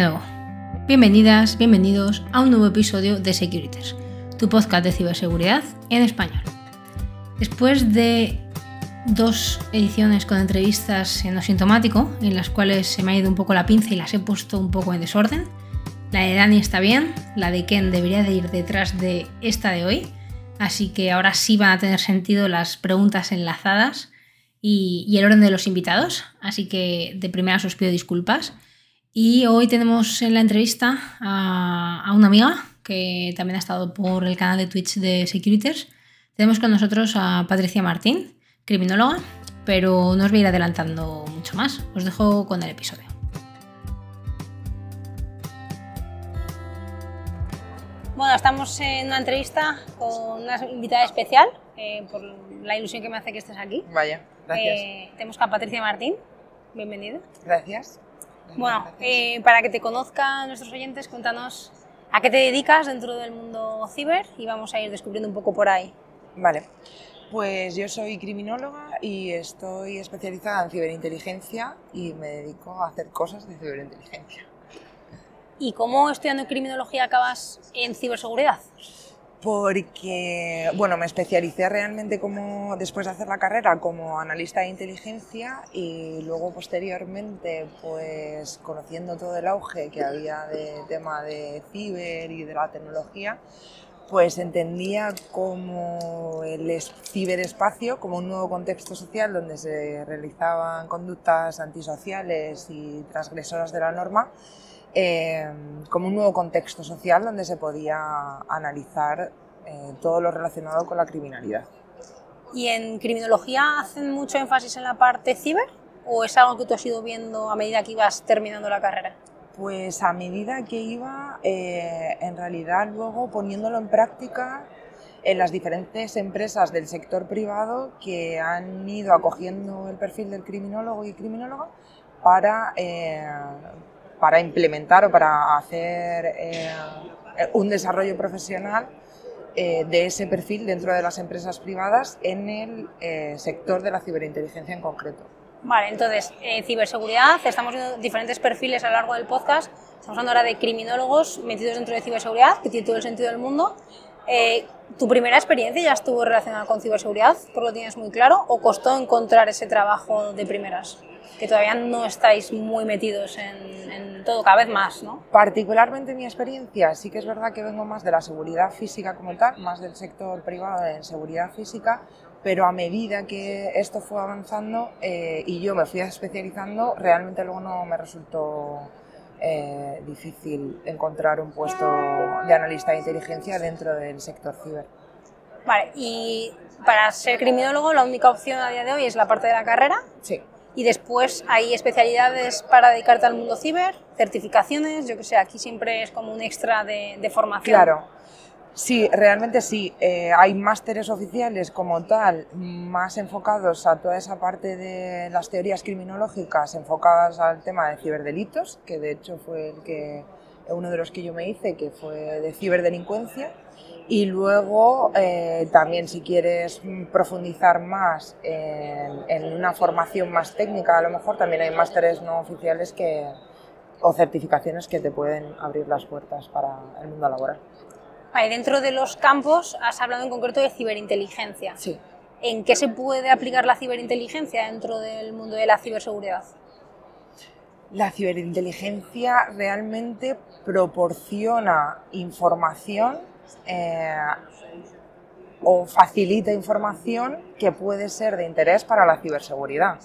Nuevo. Bienvenidas, bienvenidos a un nuevo episodio de Securiters, tu podcast de ciberseguridad en español. Después de dos ediciones con entrevistas en lo sintomático, en las cuales se me ha ido un poco la pinza y las he puesto un poco en desorden, la de Dani está bien, la de Ken debería de ir detrás de esta de hoy, así que ahora sí van a tener sentido las preguntas enlazadas y, el orden de los invitados, así que de primera os pido disculpas. Y hoy tenemos en la entrevista a, una amiga que también ha estado por el canal de Twitch de Securiters. Tenemos con nosotros a Patricia Martín, criminóloga, pero no os voy a ir adelantando mucho más. Os dejo con el episodio. Bueno, estamos en una entrevista con una invitada especial, eh, por la ilusión que me hace que estés aquí. Vaya, gracias. Eh, tenemos a Patricia Martín, bienvenida. Gracias. Bueno, eh, para que te conozcan nuestros oyentes, cuéntanos a qué te dedicas dentro del mundo ciber y vamos a ir descubriendo un poco por ahí. Vale, pues yo soy criminóloga y estoy especializada en ciberinteligencia y me dedico a hacer cosas de ciberinteligencia. ¿Y cómo estudiando criminología acabas en ciberseguridad? Porque, bueno, me especialicé realmente como, después de hacer la carrera como analista de inteligencia y luego posteriormente, pues conociendo todo el auge que había de tema de ciber y de la tecnología, pues entendía como el ciberespacio como un nuevo contexto social donde se realizaban conductas antisociales y transgresoras de la norma Em, como un nuevo contexto social donde se podía analizar eh, todo lo relacionado con la criminalidad. ¿Y en criminología hacen mucho énfasis en la parte ciber o es algo que tú has ido viendo a medida que ibas terminando la carrera? Pues a medida que iba, eh, en realidad luego poniéndolo en práctica en las diferentes empresas del sector privado que han ido acogiendo el perfil del criminólogo y criminóloga para, eh, para implementar o para hacer eh, un desarrollo profesional eh, de ese perfil dentro de las empresas privadas en el eh, sector de la ciberinteligencia en concreto. Vale, entonces, ciberseguridad, estamos viendo diferentes perfiles a lo largo del podcast. Estamos hablando ahora de criminólogos metidos dentro de ciberseguridad, que tiene todo el sentido del mundo. ¿Tu primera experiencia ya estuvo relacionada con ciberseguridad? ¿Por lo tienes muy claro? ¿O costó encontrar ese trabajo de primeras? Que todavía no estáis muy metidos en, todo, cada vez más, ¿no? Particularmente mi experiencia, sí que es verdad que vengo más de la seguridad física como tal, más del sector privado en seguridad física, pero a medida que esto fue avanzando eh, y yo me fui especializando, realmente luego no me resultó eh, difícil encontrar un puesto de analista de inteligencia dentro del sector ciber. Vale, y para ser criminólogo la única opción a día de hoy es la parte de la carrera. Sí y después hay especialidades para dedicarte al mundo ciber, certificaciones, yo que sé, aquí siempre es como un extra de, formación. Claro, sí, realmente sí. Eh, hay másteres oficiales como tal, más enfocados a toda esa parte de las teorías criminológicas, enfocadas al tema de ciberdelitos, que de hecho fue el que, uno de los que yo me hice, que fue de ciberdelincuencia y luego eh, también si quieres profundizar más en, una formación más técnica, a lo mejor también hay másteres no oficiales que, o certificaciones que te pueden abrir las puertas para el mundo laboral. Vale, dentro de los campos has hablado en concreto de ciberinteligencia. Sí. ¿En qué se puede aplicar la ciberinteligencia dentro del mundo de la ciberseguridad? La ciberinteligencia realmente proporciona información eh, o facilita información que puede ser de interés para la ciberseguridad.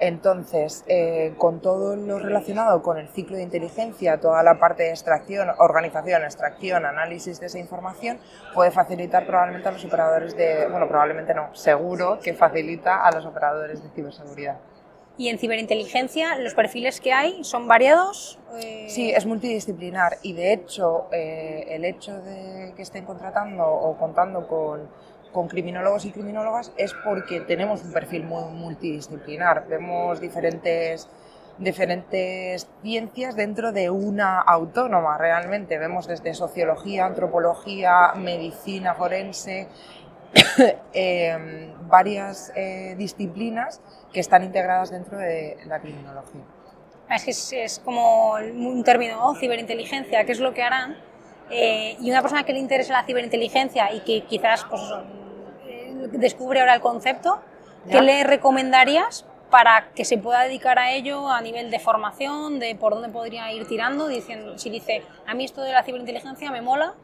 Entonces, eh, con todo lo relacionado con el ciclo de inteligencia, toda la parte de extracción, organización, extracción, análisis de esa información, puede facilitar probablemente a los operadores de, bueno, probablemente no, seguro que facilita a los operadores de ciberseguridad. Y en ciberinteligencia, los perfiles que hay son variados. Eh, sí, es multidisciplinar y de hecho eh, el hecho de que estén contratando o contando con, con, criminólogos y criminólogas es porque tenemos un perfil muy multidisciplinar. Vemos diferentes diferentes ciencias dentro de una autónoma realmente. Vemos desde sociología, antropología, medicina forense, eh, varias disciplinas que están integradas dentro de la criminología. Es que es, es como un término, ¿no? ciberinteligencia, ¿qué es lo que harán? Eh, y una persona que le interese la ciberinteligencia y que quizás pues, eh, descubre ahora el concepto, ¿qué le recomendarías para que se pueda dedicar a ello a nivel de formación, de por dónde podría ir tirando, diciendo, si dice, a mí esto de la ciberinteligencia me mola,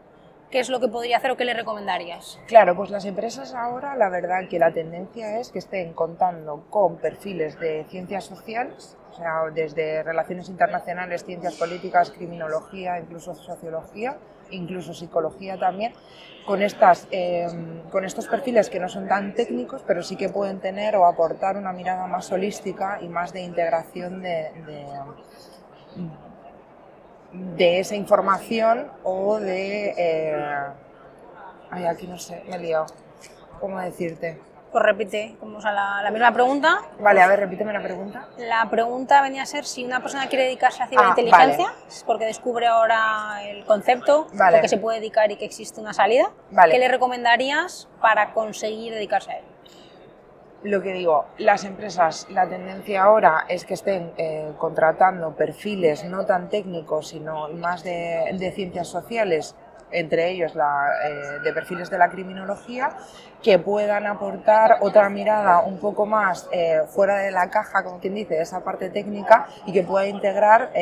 ¿qué es lo que podría hacer o qué le recomendarías? Claro, pues las empresas ahora, la verdad que la tendencia es que estén contando con perfiles de ciencias sociales, o sea, desde relaciones internacionales, ciencias políticas, criminología, incluso sociología, incluso psicología también, con, estas, eh, con estos perfiles que no son tan técnicos, pero sí que pueden tener o aportar una mirada más holística y más de integración de, de, esa información o de... Eh, ay, aquí no sé, me he liado. ¿Cómo decirte? pues repite como, la, misma pregunta. Vale, a ver, repíteme la pregunta. La pregunta venía a ser si una persona quiere dedicarse a ciberinteligencia, ah, porque descubre ahora el concepto, vale. que se puede dedicar y que existe una salida, ¿qué le recomendarías para conseguir dedicarse a él? Lo que digo, las empresas, la tendencia ahora es que estén eh, contratando perfiles no tan técnicos, sino más de, de ciencias sociales entre ellos la, eh, de perfiles de la criminología, que puedan aportar otra mirada un poco más eh, fuera de la caja, como quien dice, esa parte técnica y que pueda integrar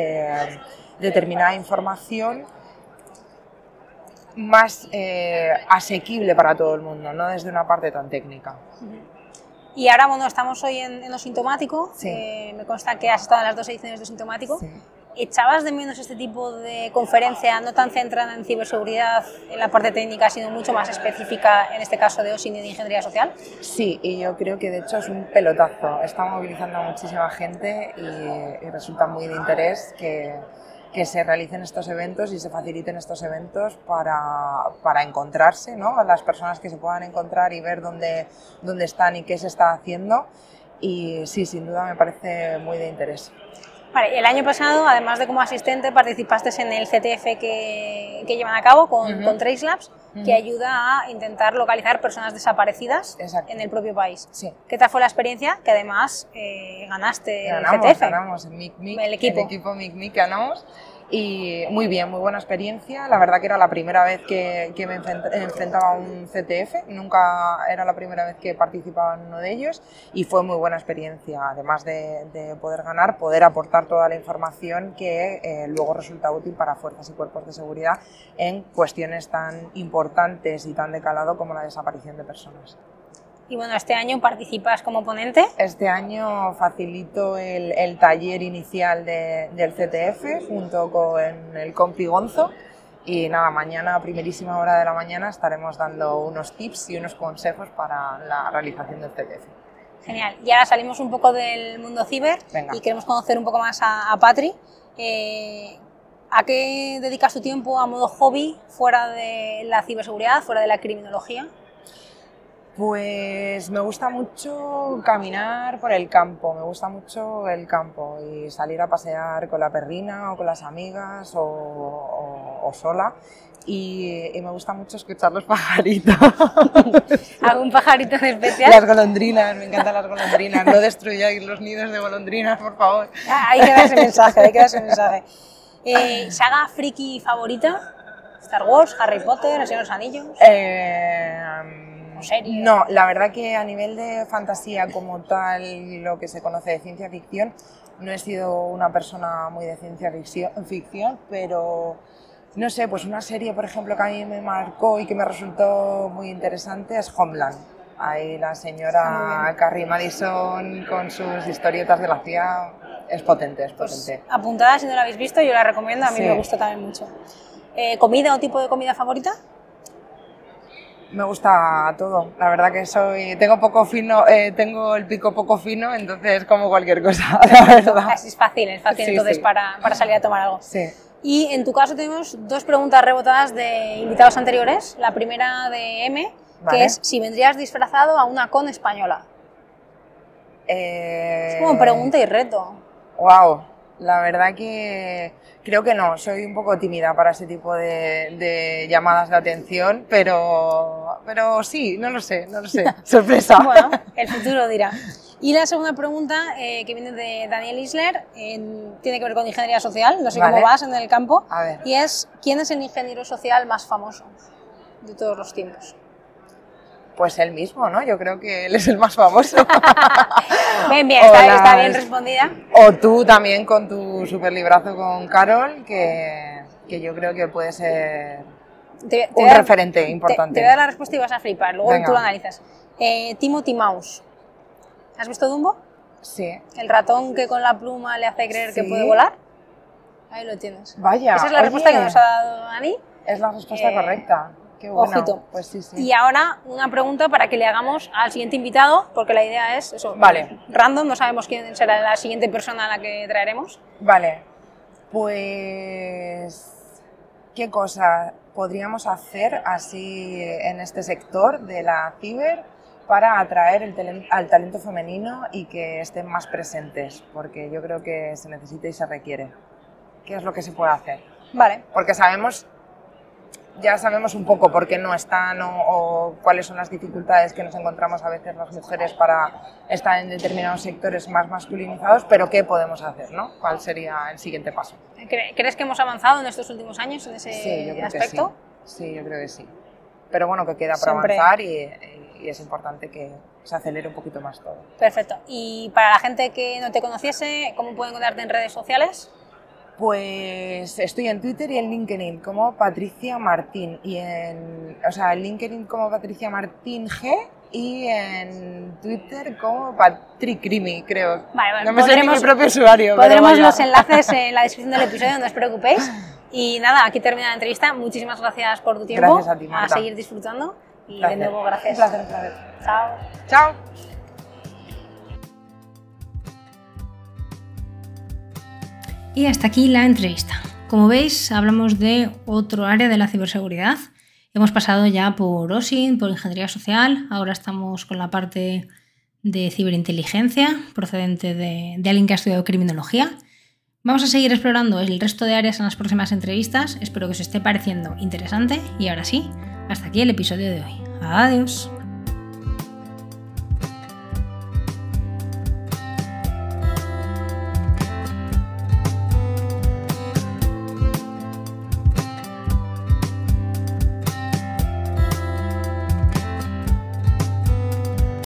determinada información más asequible para todo el mundo, no desde una parte tan técnica. Y ahora, bueno, estamos hoy en, lo sintomático. me consta que has estado en las dos ediciones de sintomático. Sí. ¿Echabas de menos este tipo de conferencia, no tan centrada en ciberseguridad, en la parte técnica, sino mucho más específica, en este caso de OSIN y de ingeniería social? Sí, y yo creo que de hecho es un pelotazo. Está movilizando a muchísima gente y, resulta muy de interés que, que, se realicen estos eventos y se faciliten estos eventos para, para encontrarse, ¿no? Las personas que se puedan encontrar y ver dónde, dónde están y qué se está haciendo. Y sí, sin duda me parece muy de interés el año pasado, además de como asistente, participaste en el CTF que, que llevan a cabo con, con Trace Labs, que ayuda a intentar localizar personas desaparecidas en el propio país. Sí. ¿Qué tal fue la experiencia? Que además eh, ganaste ganamos, el CTF. Ganamos, el el equipo. El equipo MIC ganamos y muy bien, muy buena experiencia. La verdad que era la primera vez que, me enfrentaba a un CTF, nunca era la primera vez que participaba en uno de ellos y fue muy buena experiencia, además de, de poder ganar, poder aportar toda la información que eh, luego resulta útil para fuerzas y cuerpos de seguridad en cuestiones tan importantes y tan de calado como la desaparición de personas. Y bueno, este año participas como ponente. Este año facilito el, taller inicial del CTF junto con el compi Gonzo. Y nada, mañana, a primerísima hora de la mañana, estaremos dando unos tips y unos consejos para la realización del CTF. Genial. Y ahora salimos un poco del mundo ciber y queremos conocer un poco más a, Patri. Eh, ¿A qué dedicas tu tiempo a modo hobby fuera de la ciberseguridad, fuera de la criminología? Pues me gusta mucho caminar por el campo, me gusta mucho el campo y salir a pasear con la perrina o con las amigas o, sola. Y, me gusta mucho escuchar los pajaritos. ¿Algún pajarito en especial? Las golondrinas, me encantan las golondrinas. No destruyáis los nidos de golondrinas, por favor. Ah, hay que dar ese mensaje, hay que dar ese mensaje. Eh, ¿Saga friki favorita? ¿Star Wars, Harry Potter, El Señor de los Anillos? Eh, no, la verdad que a nivel de fantasía como tal, lo que se conoce de ciencia ficción, no he sido una persona muy de ciencia ficción, pero no sé, pues una serie, por ejemplo, que a mí me marcó y que me resultó muy interesante es Homeland. Ahí la señora Carrie Madison con sus historietas de la CIA es potente, es pues potente. apuntada, si no la habéis visto, yo la recomiendo, a mí me gusta también mucho. Eh, ¿Comida o tipo de comida favorita? Me gusta todo. La verdad que soy, tengo poco fino, eh, tengo el pico poco fino, entonces como cualquier cosa. La verdad. Es fácil, es fácil entonces Para, para, salir a tomar algo. Sí. Y en tu caso tenemos dos preguntas rebotadas de invitados anteriores. La primera de M, que es si vendrías disfrazado a una con española. Eh... Es como pregunta y reto. Wow. La verdad que creo que no, soy un poco tímida para ese tipo de, llamadas de atención, pero, pero sí, no lo sé, no lo sé. Sorpresa. Bueno, el futuro dirá. Y la segunda pregunta, eh, que viene de Daniel Isler, tiene que ver con ingeniería social, no sé cómo vas en el campo, y es, ¿quién es el ingeniero social más famoso de todos los tiempos? Pues él mismo, ¿no? Yo creo que él es el más famoso. bien, bien, está, bien respondida. O tú también con tu super librazo con Carol, que, que yo creo que puede ser un referente importante. Te, voy a dar la respuesta y vas a flipar, luego tú lo analizas. Eh, Timothy Mouse. ¿Has visto Dumbo? Sí. El ratón que con la pluma le hace creer que puede volar. Ahí lo tienes. Vaya. Esa es la respuesta que nos ha dado Ani. Es la respuesta eh, correcta. Qué bueno. Ojito. Pues sí, sí. Y ahora una pregunta para que le hagamos al siguiente invitado, porque la idea es eso. Vale. Random, no sabemos quién será la siguiente persona a la que traeremos. Vale. Pues. ¿Qué cosa podríamos hacer así en este sector de la ciber para atraer el al talento femenino y que estén más presentes, porque yo creo que se necesita y se requiere. ¿Qué es lo que se puede hacer? Vale. Porque sabemos, ya sabemos un poco por qué no están o, cuáles son las dificultades que nos encontramos a veces las mujeres para estar en determinados sectores más masculinizados, pero ¿qué podemos hacer? ¿no? ¿Cuál sería el siguiente paso? ¿Crees que hemos avanzado en estos últimos años en ese sí, yo creo aspecto? Que sí. sí, yo creo que sí. Pero bueno, que queda por avanzar y y es importante que se acelere un poquito más todo. Perfecto. Y para la gente que no te conociese, ¿cómo pueden encontrarte en redes sociales? Pues estoy en Twitter y en LinkedIn como Patricia Martín y en, o sea, en LinkedIn como Patricia Martín G y en Twitter como Patrick Crimi, creo. Vale, no me sé mi propio usuario. Pondremos los enlaces en la descripción del episodio, no os preocupéis. Y nada, aquí termina la entrevista. Muchísimas gracias por tu tiempo. Gracias a ti, Marta. A seguir disfrutando. Y de nuevo, gracias. Un placer, un placer. Chao. Chao. Y hasta aquí la entrevista. Como veis, hablamos de otro área de la ciberseguridad. Hemos pasado ya por OSINT, por ingeniería social, ahora estamos con la parte de ciberinteligencia, procedente de, de, alguien que ha estudiado criminología. Vamos a seguir explorando el resto de áreas en las próximas entrevistas. Espero que os esté pareciendo interesante y ahora sí, hasta aquí el episodio de hoy. Adiós.